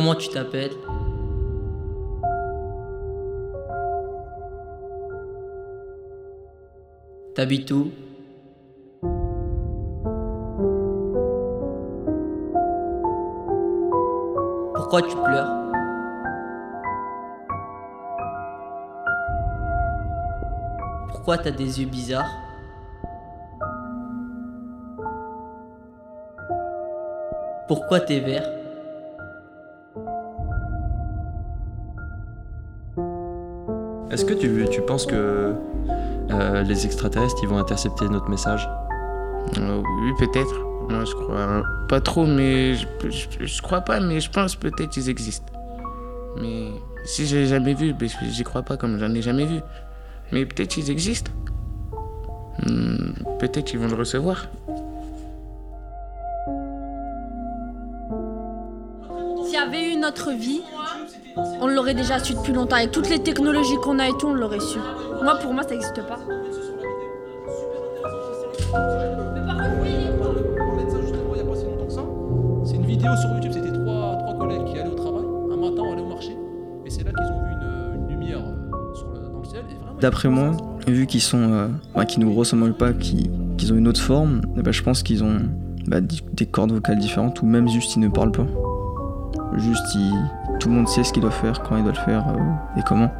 Comment tu t'appelles? T'habites où? Pourquoi tu pleures? Pourquoi t'as des yeux bizarres? Pourquoi t'es vert? Est-ce que tu, tu penses que euh, les extraterrestres ils vont intercepter notre message? Euh, oui, peut-être. Moi, je crois pas trop, mais je, je, je crois pas, mais je pense peut-être qu'ils existent. Mais si je l'ai jamais vu, ben, j'y crois pas comme j'en ai jamais vu. Mais peut-être qu'ils existent. Hmm, peut-être qu'ils vont le recevoir. S'il y avait eu notre vie, on l'aurait déjà su depuis longtemps. Avec toutes les technologies qu'on a et tout, on l'aurait su. Moi, pour moi, ça n'existe pas. C'est une vidéo sur YouTube, c'était trois, trois collègues qui allaient au travail, un matin, allaient au marché, et c'est là qu'ils ont vu une, une lumière euh, sur le- dans le ciel. D'après moi, vu qu'ils sont, euh, enfin, qu'ils nous ressemblent pas, qu'ils qu'ils ont une autre forme, eh ben, je pense qu'ils ont bah, des cordes vocales différentes ou même juste ils ne parlent pas. Juste ils- tout le monde sait ce qu'il doit faire, quand il doit le faire euh, et comment.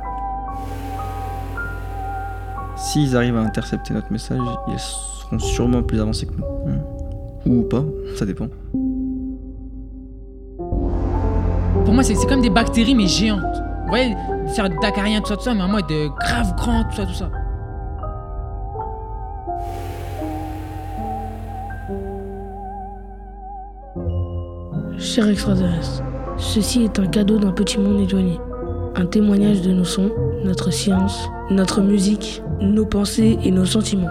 S'ils arrivent à intercepter notre message, ils seront sûrement plus avancés que nous. Hmm. Ou pas, ça dépend. Pour moi, c'est c'est comme des bactéries, mais géantes. Vous voyez, faire d'acariens, tout ça, tout ça, mais en mode euh, grave grand, tout ça, tout ça. Cher extraterrestre, ceci est un cadeau d'un petit monde éloigné. Un témoignage de nos sons, notre science, notre musique, nos pensées et nos sentiments.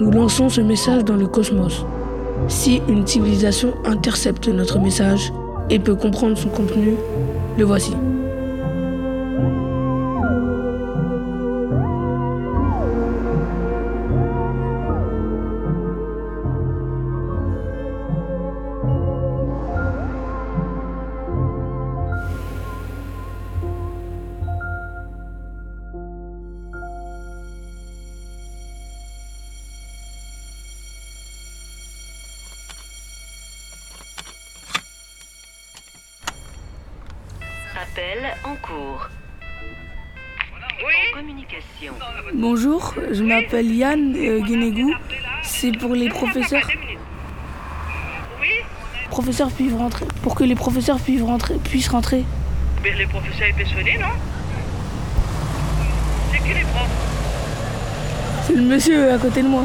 Nous lançons ce message dans le cosmos. Si une civilisation intercepte notre message et peut comprendre son contenu, le voici. Appel en cours. En communication. Bonjour, je m'appelle Yann euh, Guénégou. C'est pour les professeurs. Professeurs puissent rentrer. Pour que les professeurs puissent rentrer. Puissent rentrer. Mais les professeurs étaient sonnés, non? C'est qui les profs? C'est le monsieur à côté de moi.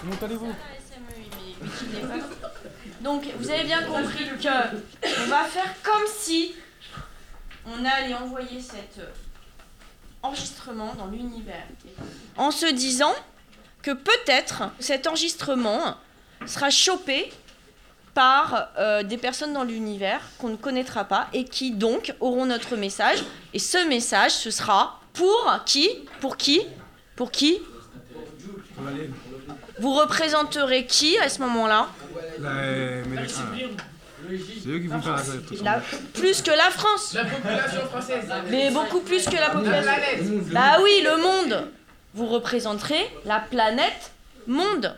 Comment allez-vous? Donc, vous avez bien compris que on va faire comme si on allait envoyer cet euh, enregistrement dans l'univers. En se disant que peut-être cet enregistrement sera chopé par euh, des personnes dans l'univers qu'on ne connaîtra pas et qui donc auront notre message. Et ce message, ce sera pour qui? Pour qui? Pour qui? Vous représenterez qui à ce moment-là? C'est eux qui vont faire la fête. La- plus que la France. La population française. Mais beaucoup plus que la population. planète. Bah oui, le monde. Vous représenterez la planète monde.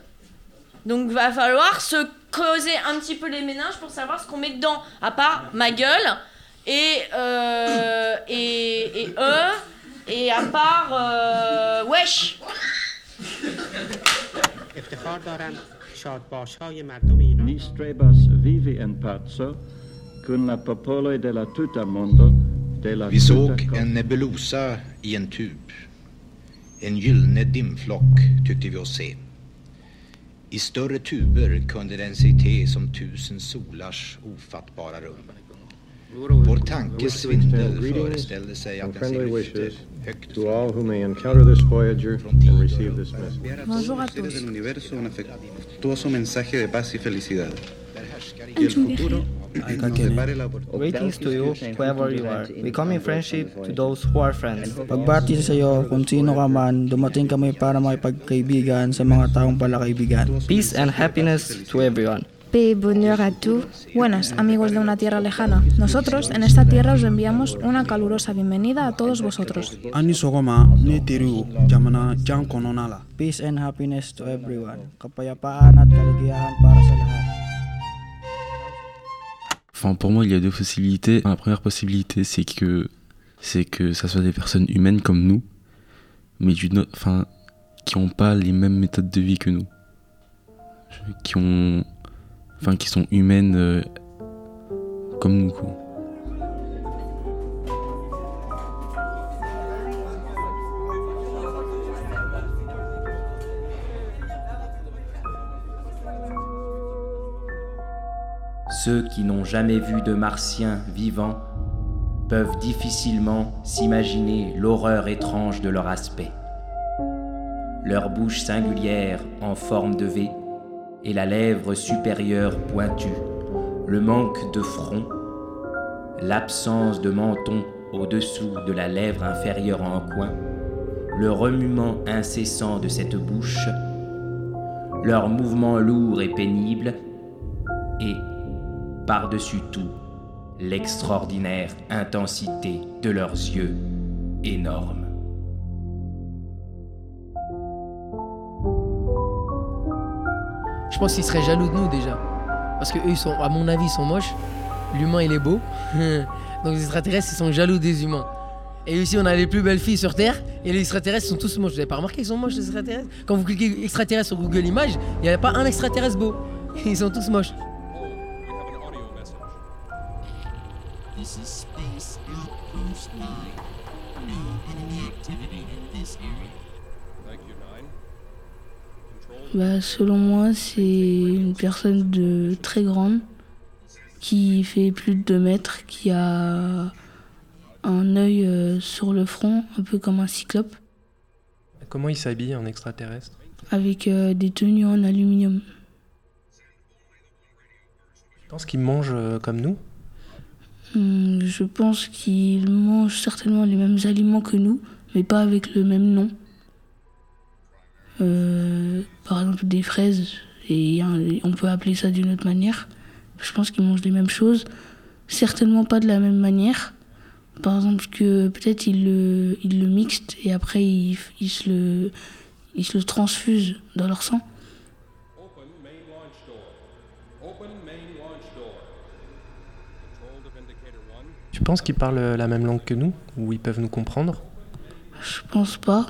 Donc va falloir se creuser un petit peu les méninges pour savoir ce qu'on met dedans. À part ma gueule et euh, et, et eux et à part euh, wesh. افتخار دارم شادباش های مردم ایران Ni strebas vivi en paco con la popolo della tuta mondo Vi såg en nebulosa i en tub. En gyllene dimflock tyckte vi oss se. I större tuber kunde den sig te som tusen solars ofattbara rum. Vår tankes svindel föreställde sig att and den sig friendly wishes högt to all who may encounter this Voyager and receive this message. Bonjour à Los tous. del universo un afectuoso mensaje de paz y felicidad. En Y el su viaje futuro Greetings to you, whoever you are. We come in friendship to those who are friends. Pagbati sa iyo kung sino ka man, dumating kami para makipagkaibigan sa mga taong pala kaibigan. Peace and happiness to everyone. P. bonheur a tú. Buenas, amigos de una tierra lejana. Nosotros, en esta tierra, os enviamos una calurosa bienvenida a todos vosotros. Peace and happiness to everyone. Kapayapaan at kaligayahan para sa lahat. Enfin, pour moi, il y a deux possibilités. La première possibilité, c'est que c'est que ça soit des personnes humaines comme nous, mais autre- enfin, qui n'ont pas les mêmes méthodes de vie que nous, qui ont, enfin, qui sont humaines euh, comme nous. Ceux qui n'ont jamais vu de martiens vivants peuvent difficilement s'imaginer l'horreur étrange de leur aspect. Leur bouche singulière en forme de V et la lèvre supérieure pointue, le manque de front, l'absence de menton au-dessous de la lèvre inférieure en coin, le remuement incessant de cette bouche, leurs mouvements lourds et pénibles, et, par-dessus tout, l'extraordinaire intensité de leurs yeux énormes. Pense qu'ils seraient jaloux de nous déjà. Parce que eux, ils sont, à mon avis, ils sont moches. L'humain, il est beau. Donc les extraterrestres, ils sont jaloux des humains. Et ici, on a les plus belles filles sur Terre. Et les extraterrestres sont tous moches. Vous avez pas remarqué qu'ils sont moches, les extraterrestres? Quand vous cliquez extraterrestre sur Google Images, il n'y a pas un extraterrestre beau. Ils sont tous moches. Bah, selon moi, c'est une personne de très grande qui fait plus de 2 mètres, qui a un œil euh, sur le front, un peu comme un cyclope, Comment il s'habille en extraterrestre? Avec euh, des tenues en aluminium. Je pense qu'il mange euh, comme nous? Hum, je pense qu'il mange certainement les mêmes aliments que nous, mais pas avec le même nom. Euh, par exemple, des fraises, et hein, on peut appeler ça d'une autre manière. Je pense qu'ils mangent les mêmes choses, certainement pas de la même manière. Par exemple, que peut-être ils le, ils le mixent et après ils, ils se le, ils se le transfusent dans leur sang. Open main launch door. Open main launch door. Control to Vindicator 1. Tu penses qu'ils parlent la même langue que nous Ou ils peuvent nous comprendre? Je pense pas.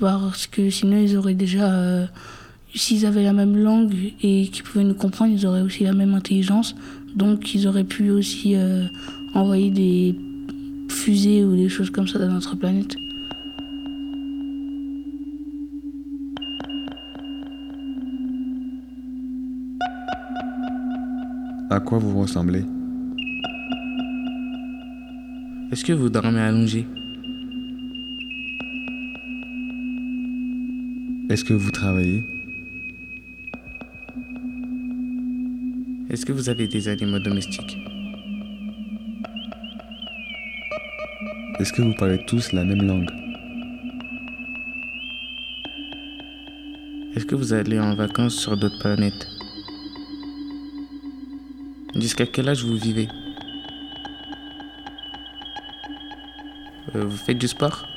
Parce que sinon, ils auraient déjà. euh, S'ils avaient la même langue et qu'ils pouvaient nous comprendre, ils auraient aussi la même intelligence. Donc, ils auraient pu aussi euh, envoyer des fusées ou des choses comme ça dans notre planète. À quoi vous ressemblez? Est-ce que vous dormez allongé? Est-ce que vous travaillez? Est-ce que vous avez des animaux domestiques? Est-ce que vous parlez tous la même langue? Est-ce que vous allez en vacances sur d'autres planètes? Jusqu'à quel âge vous vivez? Euh, Vous faites du sport?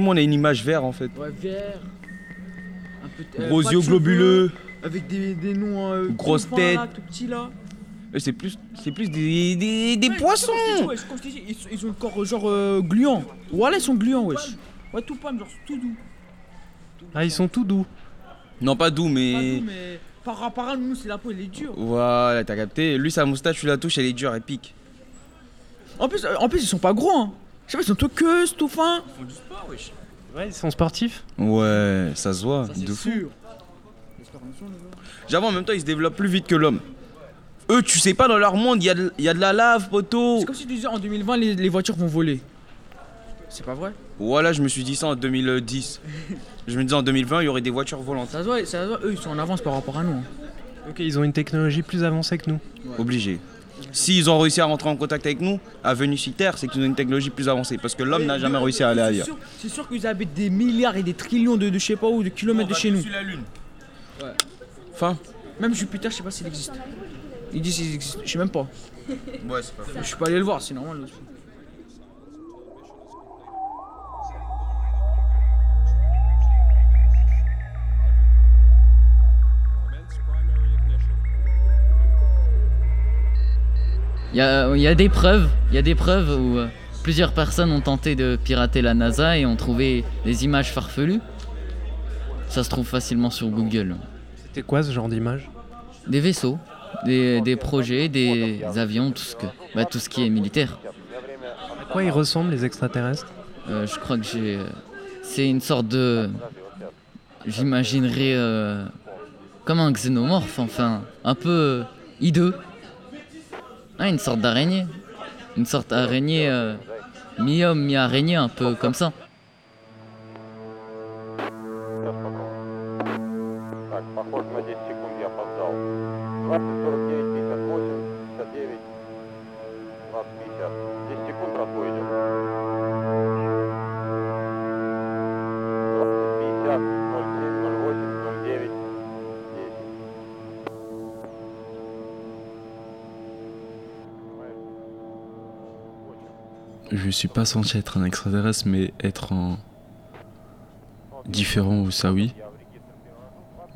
Le monde a une image vert en fait. Ouais, vert. Un peu, Gros pas de yeux cheveux, globuleux. Avec des, des noms. Euh, Grosse là, tête. tout là. Euh, C'est plus, c'est plus des, des, des Ouais, poissons. dit, ouais, dit, ils, ont le corps euh, genre euh, gluant. Voilà, ils sont gluants, wesh. Ouais, tout palme, genre tout doux. Ah, ils sont tout doux. Non, pas doux, Pas mais. doux, mais par rapport à nous, c'est la peau, elle est dure. Voilà, t'as capté. Lui, sa moustache, tu la touches, elle est dure, elle pique. En plus, euh, en plus, ils sont pas gros, hein. Je sais pas, ils sont tout queues, tout fins. Ils font du sport, wesh. Ouais, ils sont sportifs. Ouais, ça se voit, de fou. J'avoue, en même temps, ils se développent plus vite que l'homme. Eux, tu sais pas, dans leur monde, il y, a de- y a de la lave, poteau. C'est comme si tu disais en 2020, les, les voitures vont voler. C'est pas vrai? Voilà, je me suis dit ça en 2010. je me disais en 2020, il y aurait des voitures volantes. Ça se voit, ça se voit, eux ils sont en avance par rapport à nous. hein. Ok, ils ont une technologie plus avancée que nous. Obligé. S'ils ont réussi à rentrer en contact avec nous, à Venus sur Terre, c'est qu'ils ont une technologie plus avancée. Parce que l'homme n'a jamais réussi à aller ailleurs. sûr- C'est sûr qu'ils habitent des milliards et des trillions de, de je sais pas où, de kilomètres de chez nous. la Lune. Ouais. Fin. Même Jupiter, je sais pas s'il existe. Ils disent qu'il existe, je sais même pas. Ouais, c'est pas Je suis pas allé le voir, c'est normal. Il y a, il y a des preuves, il y a des preuves où euh, plusieurs personnes ont tenté de pirater la NASA et ont trouvé des images farfelues. Ça se trouve facilement sur Google. C'était quoi ce genre d'image? Des vaisseaux, des, des projets, des avions, tout ce, que, bah, tout ce qui est militaire. À quoi ils ressemblent les extraterrestres? Euh, je crois que j'ai. C'est une sorte de. J'imaginerais. euh, comme un xénomorphe, enfin. Un peu hideux. Ah, une sorte d'araignée. Une sorte d'araignée. euh, mi-homme, mi-araignée, un peu comme ça. Так, похоже, на 10 секунд я Je suis pas censé être un extraterrestre, mais être en différent ou ça oui.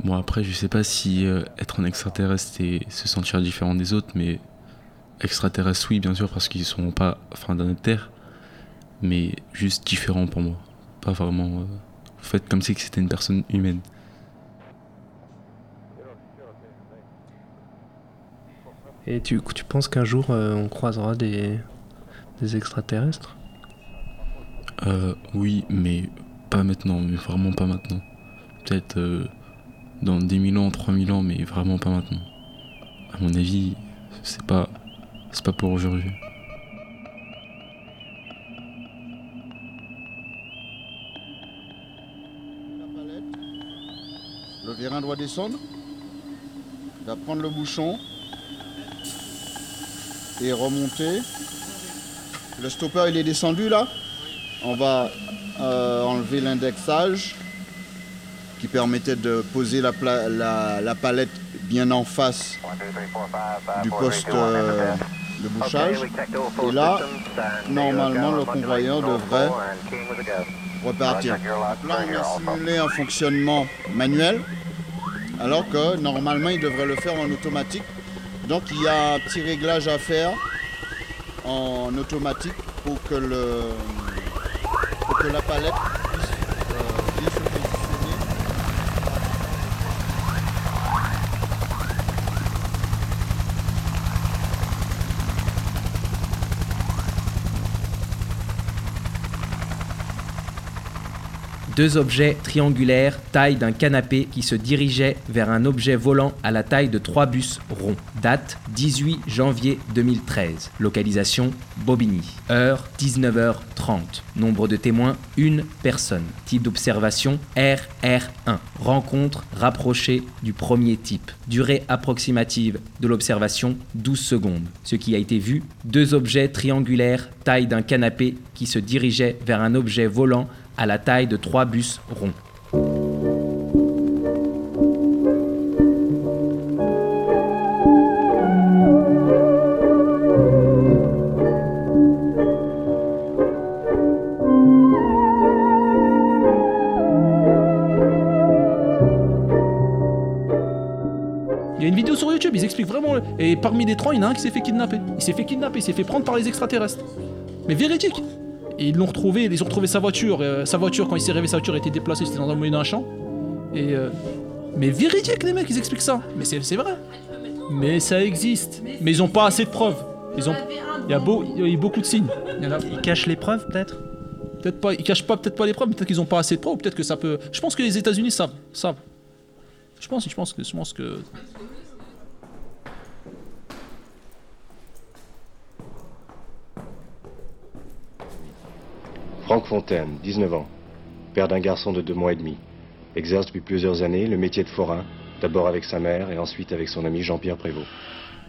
Bon après je sais pas si euh, être un extraterrestre et se sentir différent des autres, mais extraterrestre oui bien sûr parce qu'ils sont pas enfin dans notre terre, mais juste différent pour moi. Pas vraiment euh, fait comme si c'était une personne humaine. Et tu, tu penses qu'un jour euh, on croisera des, des extraterrestres Euh, oui, mais pas maintenant, mais vraiment pas maintenant. Peut-être euh, dans 10 000 ans, 3 000 ans, mais vraiment pas maintenant. À mon avis, c'est pas, c'est pas pour aujourd'hui. Le vérin doit descendre. Il va prendre le bouchon et remonter. Le stopper il est descendu là. On va euh, enlever l'indexage qui permettait de poser la, palette bien en face du poste euh, de bouchage. Et là, normalement, le convoyeur devrait repartir. Là, on a simulé un fonctionnement manuel, alors que normalement, il devrait le faire en automatique. Donc, il y a un petit réglage à faire en automatique pour que, le, pour que la palette puisse euh, bien se positionner. Deux objets triangulaires, taille d'un canapé, qui se dirigeaient vers un objet volant à la taille de trois bus ronds. Date 18 janvier 2013. Localisation Bobigny. Heure 19h30. Nombre de témoins une personne. Type d'observation RR1. Rencontre rapprochée du premier type. Durée approximative de l'observation 12 secondes. Ce qui a été vu, deux objets triangulaires, taille d'un canapé, qui se dirigeaient vers un objet volant à la taille de trois bus ronds. Il y a une vidéo sur YouTube, ils expliquent vraiment. Et parmi les trois, il y en a un qui s'est fait kidnapper. Il s'est fait kidnapper, il s'est fait prendre par les extraterrestres. Mais véridique. Et ils l'ont retrouvé, ils ont retrouvé sa voiture. euh, sa voiture, quand il s'est réveillé, sa voiture était déplacée, c'était dans un milieu d'un champ. Et. euh, mais véridique, les mecs, ils expliquent ça. Mais c'est vrai. Mais ça existe. Mais ils ont pas assez de preuves. Ils ont. Il y a, beau, il y a beaucoup de signes. Il a- Ils cachent les preuves peut-être? Peut-être pas, ils cachent pas peut-être pas les preuves, mais peut-être qu'ils ont pas assez de preuves, peut-être que ça peut. Je pense que les États-Unis savent, savent. Je pense, je pense que, je pense que. Franck Fontaine, 19 ans, père d'un garçon de deux mois et demi, exerce depuis plusieurs années le métier de forain, d'abord avec sa mère et ensuite avec son ami Jean-Pierre Prévost.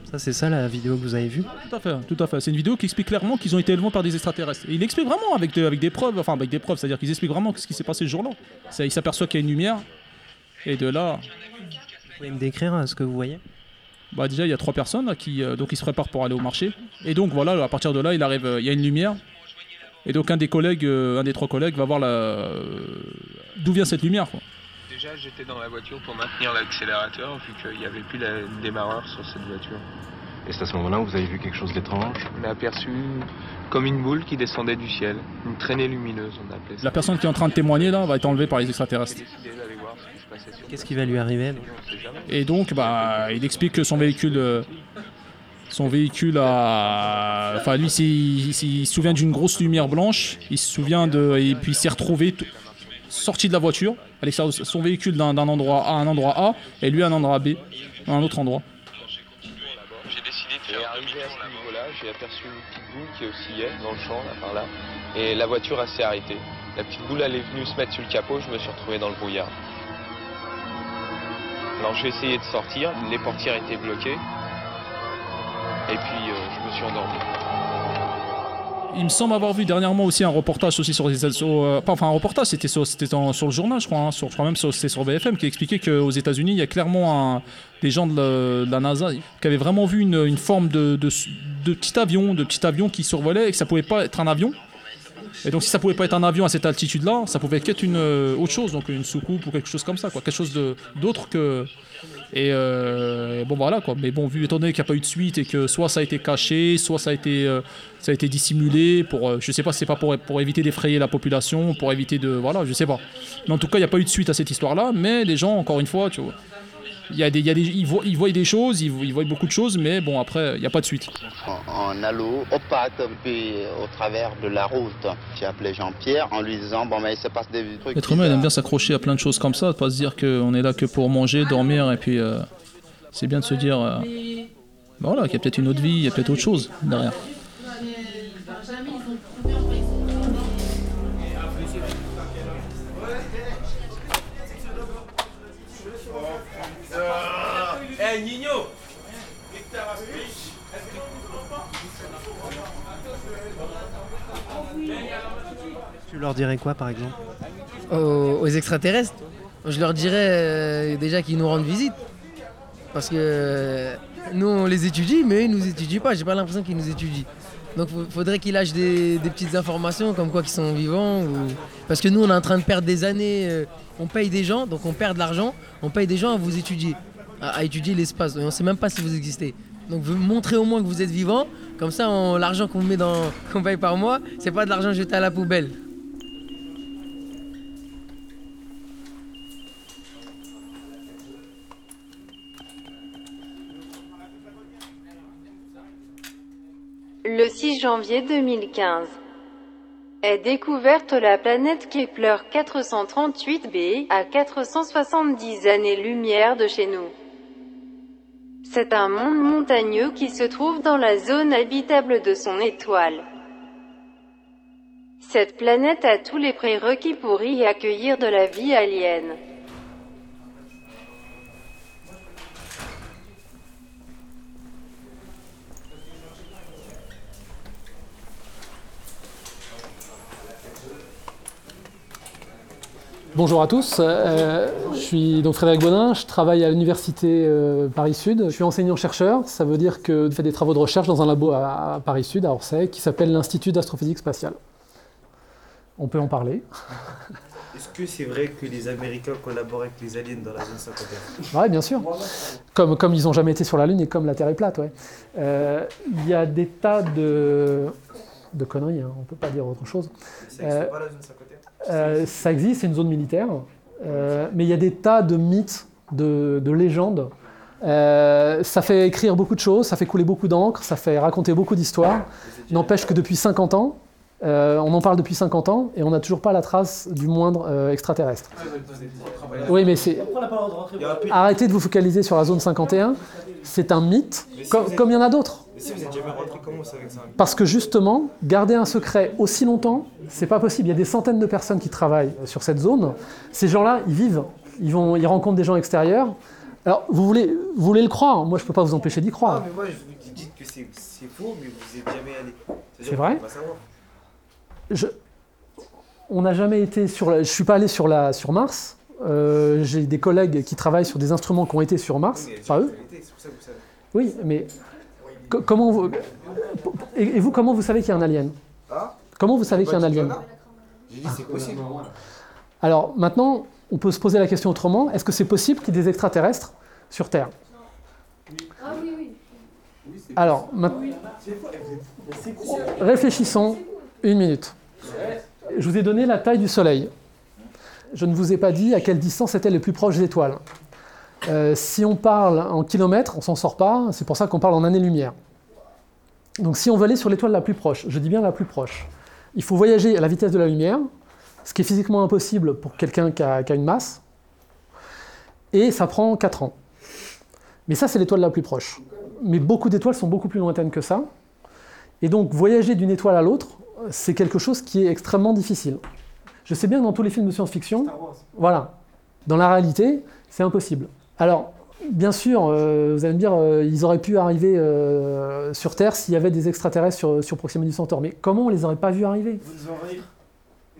Ça, c'est ça la vidéo que vous avez vue? Tout à fait, tout à fait. C'est une vidéo qui explique clairement qu'ils ont été élevés par des extraterrestres. Et il explique vraiment avec, de- avec des preuves, enfin avec des preuves, c'est-à-dire qu'ils expliquent vraiment ce qui s'est passé ce jour-là. Ça, Il s'aperçoit qu'il y a une lumière, et de là, Vous pouvez me décrire euh, ce que vous voyez? Bah déjà il y a trois personnes là, qui euh, donc ils se préparent pour aller au marché. Et donc voilà, à partir de là, il arrive, euh, il y a une lumière. Et donc un des collègues, euh, un des trois collègues va voir la d'où vient cette lumière. Quoi. Déjà, j'étais dans la voiture pour maintenir l'accélérateur vu qu'il n'y avait plus la- de démarreur sur cette voiture. Et c'est à ce moment-là où vous avez vu quelque chose d'étrange? On a aperçu comme une boule qui descendait du ciel, une traînée lumineuse, on appelait ça. La personne qui est en train de témoigner là va être enlevée par les extraterrestres. Qu'est-ce qui va lui arriver. Et donc, bah, il explique que son véhicule, euh, son véhicule a, enfin lui, il, il se souvient d'une grosse lumière blanche. Il se souvient de, et puis il s'est retrouvé t- sorti de la voiture, l'extérieur de son véhicule d'un d'un endroit A à un endroit A, et lui à un endroit B, à un autre endroit. J'ai décidé de faire arrivé à ce niveau-là, j'ai aperçu une petite boule qui oscillait dans le champ, là, par là, et la voiture s'est arrêtée. La petite boule, elle est venue se mettre sur le capot, je me suis retrouvé dans le brouillard. Alors j'ai essayé de sortir, les portières étaient bloquées, et puis euh, je me suis endormi. Il me semble avoir vu dernièrement aussi un reportage aussi sur les euh, enfin un reportage, c'était sur, c'était sur le journal, je crois, hein, sur, je crois même c'était sur BFM qui expliquait qu'aux États-Unis, il y a clairement des gens de la, NASA qui avaient vraiment vu une, une forme de, de, de petit avion, de petit avion qui survolait et que ça pouvait pas être un avion. Et donc si ça pouvait pas être un avion à cette altitude-là, ça pouvait être une euh, autre chose, donc une soucoupe ou quelque chose comme ça, quoi, quelque chose d'autre que. Et euh, bon voilà quoi. Mais bon, vu étant donné qu'il n'y a pas eu de suite et que soit ça a été caché, soit ça a été, euh, ça a été dissimulé pour, je sais pas, c'est pas pour, pour éviter d'effrayer la population, pour éviter de, voilà, je sais pas. Mais en tout cas, il n'y a pas eu de suite à cette histoire-là. Mais les gens, encore une fois, tu vois, il y a des, il y a des, ils voient, ils voient des choses, ils, ils voient beaucoup de choses, mais bon après, il n'y a pas de suite. en, en halo, opaque un peu au travers de la route. J'ai appelé Jean-Pierre en lui disant bon mais il se passe des trucs. L'être humain il aime bien s'accrocher à plein de choses comme ça, de pas se dire qu'on est là que pour manger, dormir, et puis euh, c'est bien de se dire euh, bah voilà, qu'il y a peut-être une autre vie, il y a peut-être autre chose derrière. Leur dirais quoi par exemple aux, extraterrestres, je leur dirais euh, déjà qu'ils nous rendent visite. Parce que euh, nous, on les étudie, mais eux, ils nous étudient pas. J'ai pas l'impression qu'ils nous étudient. Donc, il faudrait qu'ils lâchent des, petites informations comme quoi qu'ils sont vivants. ou- Parce que nous, on est en train de perdre des années. euh, on paye des gens, donc on perd de l'argent. On paye des gens à vous étudier, à, étudier l'espace. Et on sait même pas si vous existez. Donc, vous montrez au moins que vous êtes vivant. Comme ça, l'argent qu'on met dans, qu'on paye par mois, c'est pas de l'argent jeté à la poubelle. 6 janvier 2015 est découverte la planète Kepler 438b à 470 années-lumière de chez nous. C'est un monde montagneux qui se trouve dans la zone habitable de son étoile. Cette planète a tous les prérequis pour y accueillir de la vie alien. Bonjour à tous, euh, je suis donc Frédéric Bonin, je travaille à l'université euh, Paris-Sud. Je suis enseignant-chercheur, ça veut dire que je fais des travaux de recherche dans un labo à, à Paris-Sud, à Orsay, qui s'appelle l'Institut d'astrophysique spatiale. On peut en parler. Est-ce que c'est vrai que les Américains collaborent avec les aliens dans la zone 51 Oui, bien sûr. Comme, comme ils n'ont jamais été sur la Lune et comme la Terre est plate, ouais. Euh, Il y a des tas de, de conneries, hein, on ne peut pas dire autre chose. Ça existe pas la zone 51 euh, ça existe, c'est une zone militaire, euh, mais il y a des tas de mythes, de, de légendes. Euh, ça fait écrire beaucoup de choses, ça fait couler beaucoup d'encre, ça fait raconter beaucoup d'histoires. N'empêche que depuis 50 ans, euh, on en parle depuis 50 ans et on n'a toujours pas la trace du moindre euh, extraterrestre. Oui, mais c'est. Arrêtez de vous focaliser sur la zone 51. C'est un mythe, comme comme il y en a d'autres. Mais si vous êtes jamais rentré, comment vous savez que c'est un Parce que justement, garder un secret aussi longtemps, c'est pas possible. Il y a des centaines de personnes qui travaillent sur cette zone. Ces gens-là, ils vivent, ils, vont, ils rencontrent des gens extérieurs. Alors, vous voulez, vous voulez le croire Moi, je peux pas vous empêcher d'y Ah, croire. mais moi, je vous dis que c'est faux, mais vous êtes jamais allé. C'est vrai pas. Je- on n'a jamais été sur. La, je suis pas allé sur la sur Mars. Euh, J'ai des collègues qui travaillent sur des instruments qui ont été sur Mars, pas eux. Pour ça que vous savez. Oui, mais comment vous et, vous comment vous savez qu'il y a un alien Ah Comment vous savez qu'il y a un dit alien. J'ai dit c'est possible. Alors maintenant, on peut se poser la question autrement. Est-ce que c'est possible qu'il y ait des extraterrestres sur Terre Ah oui, oui. Alors, ma- réfléchissons une minute. Je vous ai donné la taille du Soleil. Je ne vous ai pas dit à quelle distance étaient les plus proches étoiles. Euh, si on parle en kilomètres, on s'en sort pas. C'est pour ça qu'on parle en années-lumière. Donc si on veut aller sur l'étoile la plus proche, je dis bien la plus proche, il faut voyager à la vitesse de la lumière, ce qui est physiquement impossible pour quelqu'un qui a, qui a une masse, et ça prend 4 ans. Mais ça, c'est l'étoile la plus proche. Mais beaucoup d'étoiles sont beaucoup plus lointaines que ça. Et donc, voyager d'une étoile à l'autre, c'est quelque chose qui est extrêmement difficile. Je sais bien que dans tous les films de science-fiction, voilà, dans la réalité, c'est impossible. Alors, bien sûr, euh, vous allez me dire, euh, ils auraient pu arriver euh, sur Terre s'il y avait des extraterrestres sur, sur Proxima du Centaure. Mais comment on les aurait pas vus arriver?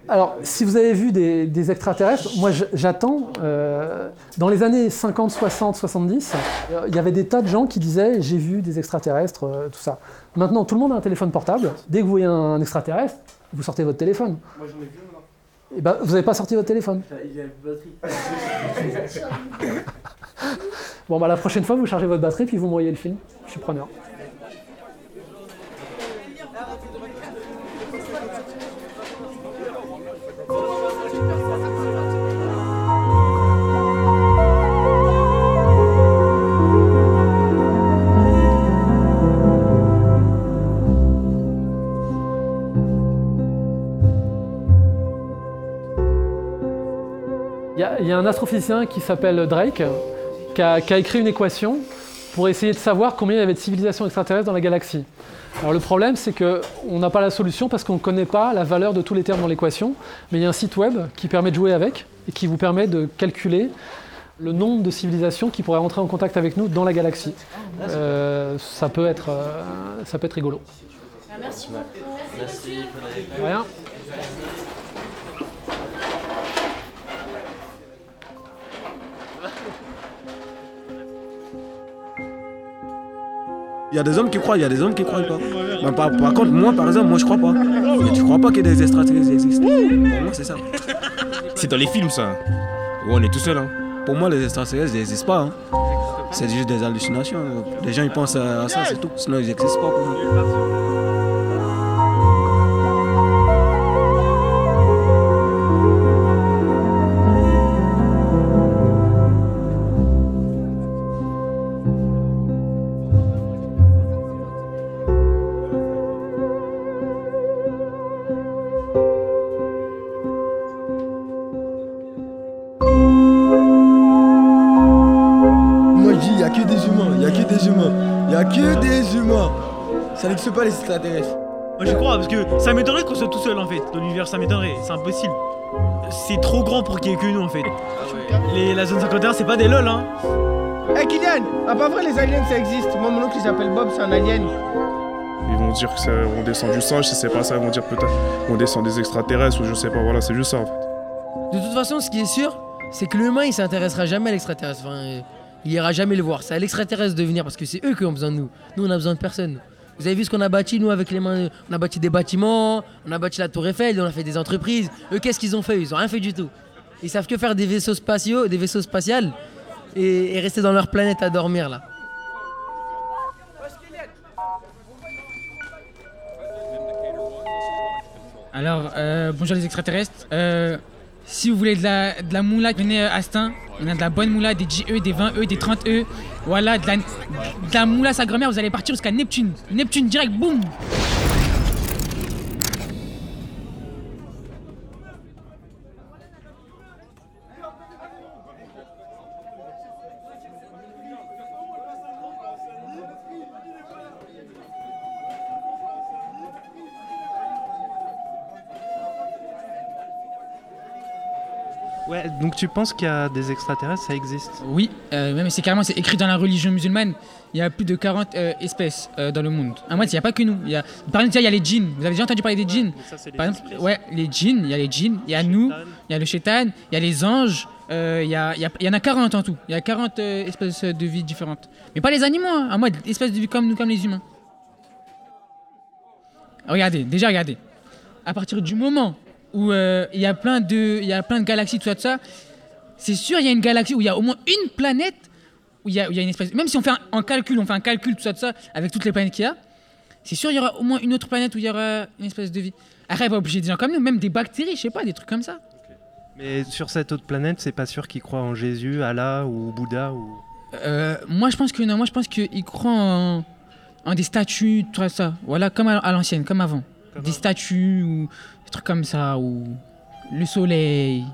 Alors, si vous avez vu des, des extraterrestres, moi j'attends. euh, dans les années 50, 60, 70, euh, il y avait des tas de gens qui disaient j'ai vu des extraterrestres, euh, tout ça. Maintenant, tout le monde a un téléphone portable. Dès que vous voyez un extraterrestre, vous sortez votre téléphone. Moi j'en ai vu un. Et ben, vous n'avez pas sorti votre téléphone. Il a une batterie. Bon, bah, la prochaine fois, vous chargez votre batterie puis vous m'envoyez le film. Je suis preneur. Il y, a- un astrophysicien qui s'appelle Drake qui a, qui a écrit une équation pour essayer de savoir combien il y avait de civilisations extraterrestres dans la galaxie. Alors le problème, c'est qu'on n'a pas la solution parce qu'on ne connaît pas la valeur de tous les termes dans l'équation, mais il y a un site web qui permet de jouer avec et qui vous permet de calculer le nombre de civilisations qui pourraient entrer en contact avec nous dans la galaxie. Euh, ça, peut être, euh, ça peut être rigolo. Merci Merci. Rien. Il y a des hommes qui croient, il y a des hommes qui croient pas. Par, par contre, moi, par exemple, moi, je crois pas. Mais tu crois pas qu'il y ait des extraterrestres existent? Pour moi, c'est ça. C'est dans les films, ça. Où on est tout seul. Hein. Pour moi, les extraterrestres, ils n'existent pas. hein. C'est juste des hallucinations. Les gens, ils pensent à ça, c'est tout. Sinon, ils n'existent pas. pour. Moi pas les extraterrestres. Moi j'y crois parce que ça m'étonnerait qu'on soit tout seul en fait dans l'univers, ça m'étonnerait, c'est impossible. C'est trop grand pour qu'il y ait que nous en fait. Les, la zone 51 c'est pas des lol hein. Eh Kylian, ah pas vrai les aliens ça existe. Moi mon oncle il s'appelle Bob, c'est un alien. Ils vont dire que c'est- on descend du singe, si c'est pas ça, ils vont dire peut-être on descend des extraterrestres ou je sais pas, voilà, c'est juste ça en fait. De toute façon, ce qui est sûr, c'est que l'humain il s'intéressera jamais à l'extraterrestre. Enfin, euh, il ira jamais le voir. C'est à l'extraterrestre de venir parce que c'est eux qui ont besoin de nous. Nous, on a besoin de personne. Vous avez vu ce qu'on a bâti, nous, avec les mains On a bâti des bâtiments, on a bâti la Tour Eiffel, on a fait des entreprises. Eux, qu'est-ce qu'ils ont fait? Ils ont rien fait du tout. Ils savent que faire des vaisseaux spatiaux, des vaisseaux spatials et, rester dans leur planète à dormir là. Alors, euh, bonjour les extraterrestres. Euh, si vous voulez de la, de la moula, venez à Astin. On a de la bonne moula, des 10E, des 20E, des 30E. Voilà, de la, de la moula sa grand-mère, vous allez partir jusqu'à Neptune. Neptune direct, boum donc tu penses qu'il y a des extraterrestres, ça existe Oui, euh, même c'est carrément c'est écrit dans la religion musulmane. Il y a plus de 40 euh, espèces euh, dans le monde. En fait, il n'y a pas que nous. Il y a, par exemple, il y a les djinns. Vous avez déjà entendu parler des djinns? Par exemple, ouais, les djinns, il y a les djinns, il y a nous, il y a le shaitan, il y a les anges. euh, Il y, a- il y a- il y en a 40 en tout. Il y a 40 euh, espèces de vie différentes. Mais pas les animaux, hein. en mode espèces de vie comme nous, comme les humains. Regardez, déjà regardez. À partir du moment où euh, il y a plein de, il y a plein de galaxies, tout ça, tout ça, c'est sûr il y a une galaxie où il y a au moins une planète où il y a, où il y a une espèce. Même si on fait un, calcul, on fait un calcul, tout ça, tout ça, avec toutes les planètes qu'il y a, c'est sûr il y aura au moins une autre planète où il y aura une espèce de vie. Après, pas obligé des gens comme nous, même des bactéries, je sais pas, des trucs comme ça. Mais sur cette autre planète, c'est pas sûr qu'ils croient en Jésus, Allah ou Bouddha ou. Euh, moi, je pense que non. Moi, je pense qu'ils croient en, en des statues, tout ça. Voilà, comme à, à l'ancienne, comme avant. des statues ou comme ça, ou le soleil.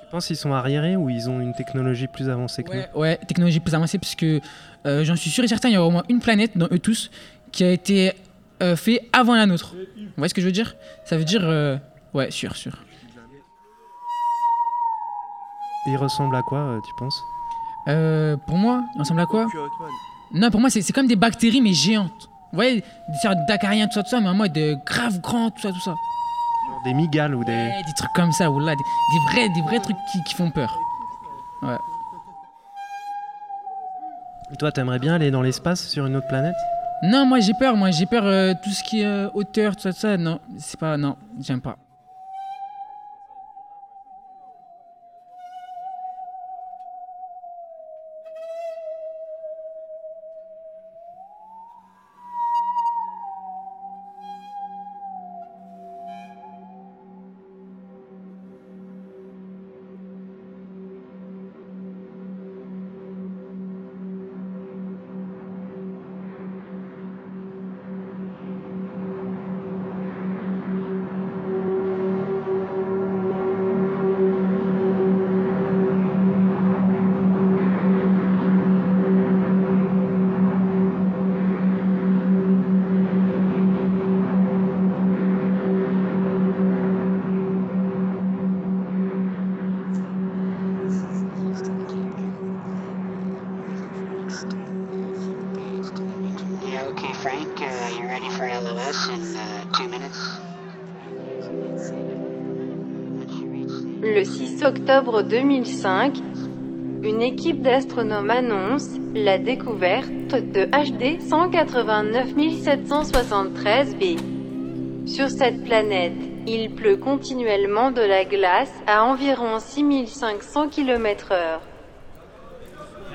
Tu penses qu'ils sont arriérés ou ils ont une technologie plus avancée que Ouais, ouais, technologie plus avancée, parce que euh, j'en suis sûr et certain, il y aura au moins une planète dans eux tous qui a été euh, fait avant la nôtre. Vous voyez ce que je veux dire? Ça veut dire, euh, ouais, sûr, sûr. nous Ils ressemblent à quoi, euh, tu penses? Euh, pour moi, il ressemble à quoi? Non, pour moi, c'est c'est comme des bactéries, mais géantes. Vous voyez, des sortes d'acariens, tout ça, tout ça, mais en mode euh, grave grand, tout ça, tout ça. Genre Des migales ou des. Ouais, des trucs comme ça, voilà, des, des vrais, des vrais trucs qui, qui font peur. Ouais. Et Toi, t'aimerais bien aller dans l'espace sur une autre planète? Non, moi j'ai peur, moi j'ai peur, euh, tout ce qui est euh, hauteur, tout ça, tout ça, non, c'est pas, non, j'aime pas. Octobre 2005, une équipe d'astronomes annonce la découverte de HD 189 773 b. Sur cette planète, il pleut continuellement de la glace à environ 6500 km/h.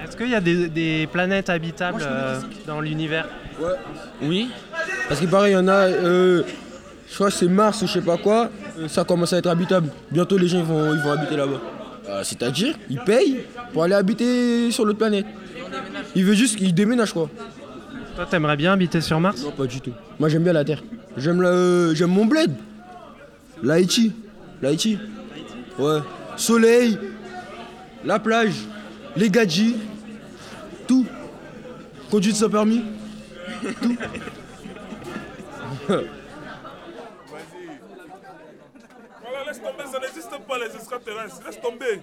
Est-ce qu'il y a des, des planètes habitables euh, dans l'univers? Ouais. Oui. Parce que pareil, il y en a, euh, je crois que c'est Mars ou je sais pas quoi, ça commence à être habitable. Bientôt les gens ils vont, ils vont habiter là-bas. Euh, C'est-à-dire, ils payent pour aller habiter sur l'autre planète. Ils veulent juste qu'ils déménagent quoi. Toi, t'aimerais bien habiter sur Mars? Non, pas du tout. Moi j'aime bien la Terre. J'aime la- j'aime mon bled. L'Haïti. L'Haïti. Ouais. Soleil, la plage, les gadgets, tout. Conduite sans permis. Tout. Voilà, laisse tomber, ça n'existe pas les extraterrestres. Laisse tomber.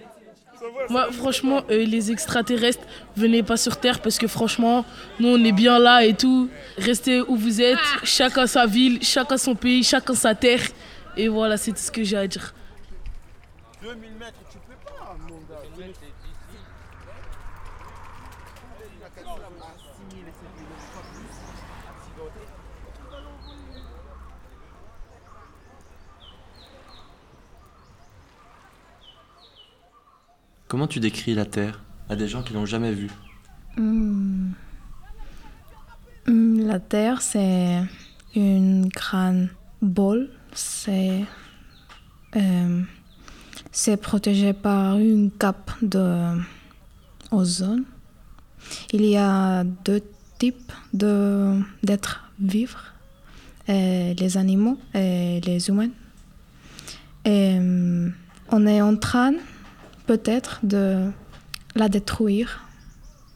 Moi, franchement, euh, les extraterrestres, venez pas sur Terre parce que franchement, nous on est bien là et tout. Restez où vous êtes, chacun sa ville, chacun son pays, chacun sa terre. Et voilà, c'est tout ce que j'ai à dire. 2000 mètres, tu peux pas, mon gars. Comment tu décris la Terre à des gens qui l'ont jamais vue Hmm. Hmm, La Terre, c'est une grande boule. C'est euh, protégé par une cape de ozone. Il y a deux types de d'êtres vivants, euh, les animaux et les humains. Euh, on est en train peut-être de la détruire